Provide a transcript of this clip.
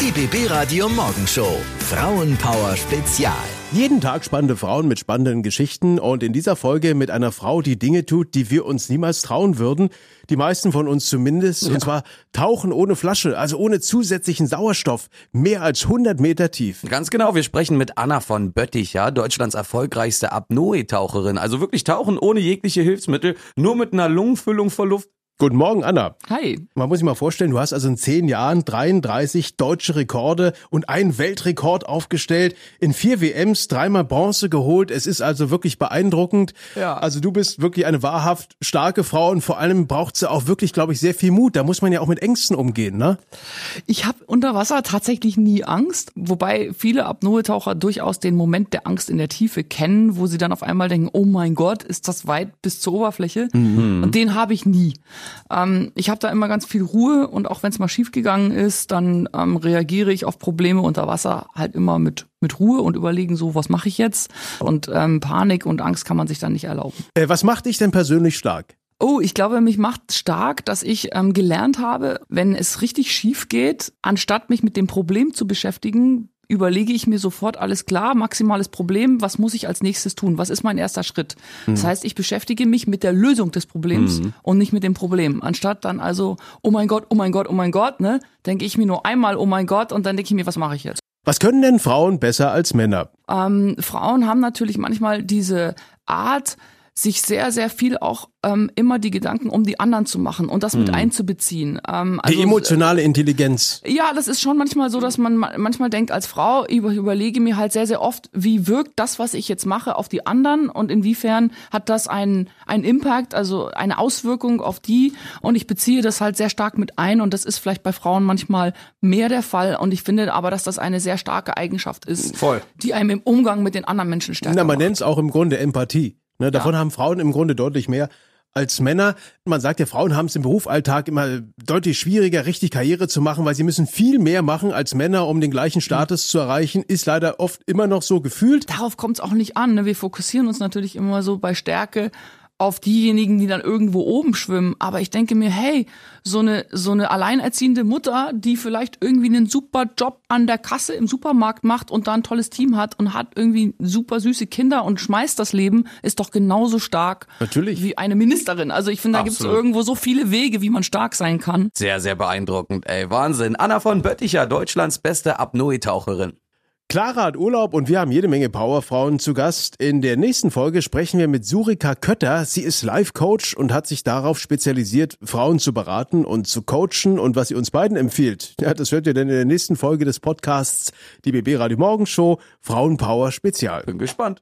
Die BB Radio Morgenshow. Frauenpower Spezial. Jeden Tag spannende Frauen mit spannenden Geschichten und in dieser Folge mit einer Frau, die Dinge tut, die wir uns niemals trauen würden. Die meisten von uns zumindest. Ja. Und zwar tauchen ohne Flasche, also ohne zusätzlichen Sauerstoff, mehr als 100 Meter tief. Ganz genau, wir sprechen mit Anna von Bötticher, Deutschlands erfolgreichste Apnoe-Taucherin. Also wirklich tauchen ohne jegliche Hilfsmittel, nur mit einer Lungenfüllung vor Luft Guten Morgen, Anna. Hi. Man muss sich mal vorstellen, du hast also in zehn Jahren 33 deutsche Rekorde und einen Weltrekord aufgestellt, in vier WMs dreimal Bronze geholt. Es ist also wirklich beeindruckend. Ja. Also du bist wirklich eine wahrhaft starke Frau und vor allem braucht sie auch wirklich, glaube ich, sehr viel Mut. Da muss man ja auch mit Ängsten umgehen, ne? Ich habe unter Wasser tatsächlich nie Angst, wobei viele Apnoe-Taucher durchaus den Moment der Angst in der Tiefe kennen, wo sie dann auf einmal denken, oh mein Gott, ist das weit bis zur Oberfläche? Mhm. Und den habe ich nie. Ähm, ich habe da immer ganz viel Ruhe und auch wenn es mal schiefgegangen ist, dann ähm, reagiere ich auf Probleme unter Wasser halt immer mit mit Ruhe und überlegen so, was mache ich jetzt? Und ähm, Panik und Angst kann man sich dann nicht erlauben. Äh, was macht dich denn persönlich stark? Oh, ich glaube, mich macht stark, dass ich ähm, gelernt habe, wenn es richtig schief geht, anstatt mich mit dem Problem zu beschäftigen, überlege ich mir sofort alles klar, maximales Problem, was muss ich als nächstes tun? Was ist mein erster Schritt? Mhm. Das heißt, ich beschäftige mich mit der Lösung des Problems mhm. und nicht mit dem Problem. Anstatt dann also, oh mein Gott, oh mein Gott, oh mein Gott, ne, denke ich mir nur einmal, oh mein Gott, und dann denke ich mir, was mache ich jetzt? Was können denn Frauen besser als Männer? Ähm, Frauen haben natürlich manchmal diese Art, sich sehr, sehr viel auch ähm, immer die Gedanken um die anderen zu machen und das mit hm. einzubeziehen. Ähm, also, die emotionale Intelligenz. Ja, das ist schon manchmal so, dass man manchmal denkt, als Frau ich überlege mir halt sehr, sehr oft, wie wirkt das, was ich jetzt mache, auf die anderen und inwiefern hat das einen, einen Impact, also eine Auswirkung auf die und ich beziehe das halt sehr stark mit ein und das ist vielleicht bei Frauen manchmal mehr der Fall und ich finde aber, dass das eine sehr starke Eigenschaft ist, Voll. die einem im Umgang mit den anderen Menschen stärkt. Na, man nennt es auch im Grunde Empathie. Ne, davon ja. haben Frauen im Grunde deutlich mehr als Männer. Man sagt ja, Frauen haben es im Berufsalltag immer deutlich schwieriger, richtig Karriere zu machen, weil sie müssen viel mehr machen als Männer, um den gleichen Status mhm. zu erreichen. Ist leider oft immer noch so gefühlt. Darauf kommt es auch nicht an. Ne? Wir fokussieren uns natürlich immer so bei Stärke auf diejenigen, die dann irgendwo oben schwimmen. Aber ich denke mir, hey, so eine, so eine alleinerziehende Mutter, die vielleicht irgendwie einen super Job an der Kasse im Supermarkt macht und da ein tolles Team hat und hat irgendwie super süße Kinder und schmeißt das Leben, ist doch genauso stark Natürlich. wie eine Ministerin. Also ich finde, da gibt es irgendwo so viele Wege, wie man stark sein kann. Sehr, sehr beeindruckend, ey. Wahnsinn. Anna von Bötticher, Deutschlands beste Apnoe-Taucherin. Clara hat Urlaub und wir haben jede Menge Powerfrauen zu Gast. In der nächsten Folge sprechen wir mit Surika Kötter. Sie ist Life-Coach und hat sich darauf spezialisiert, Frauen zu beraten und zu coachen. Und was sie uns beiden empfiehlt, ja, das hört ihr dann in der nächsten Folge des Podcasts, die BB Radio Morgenshow, Frauenpower Spezial. Bin gespannt.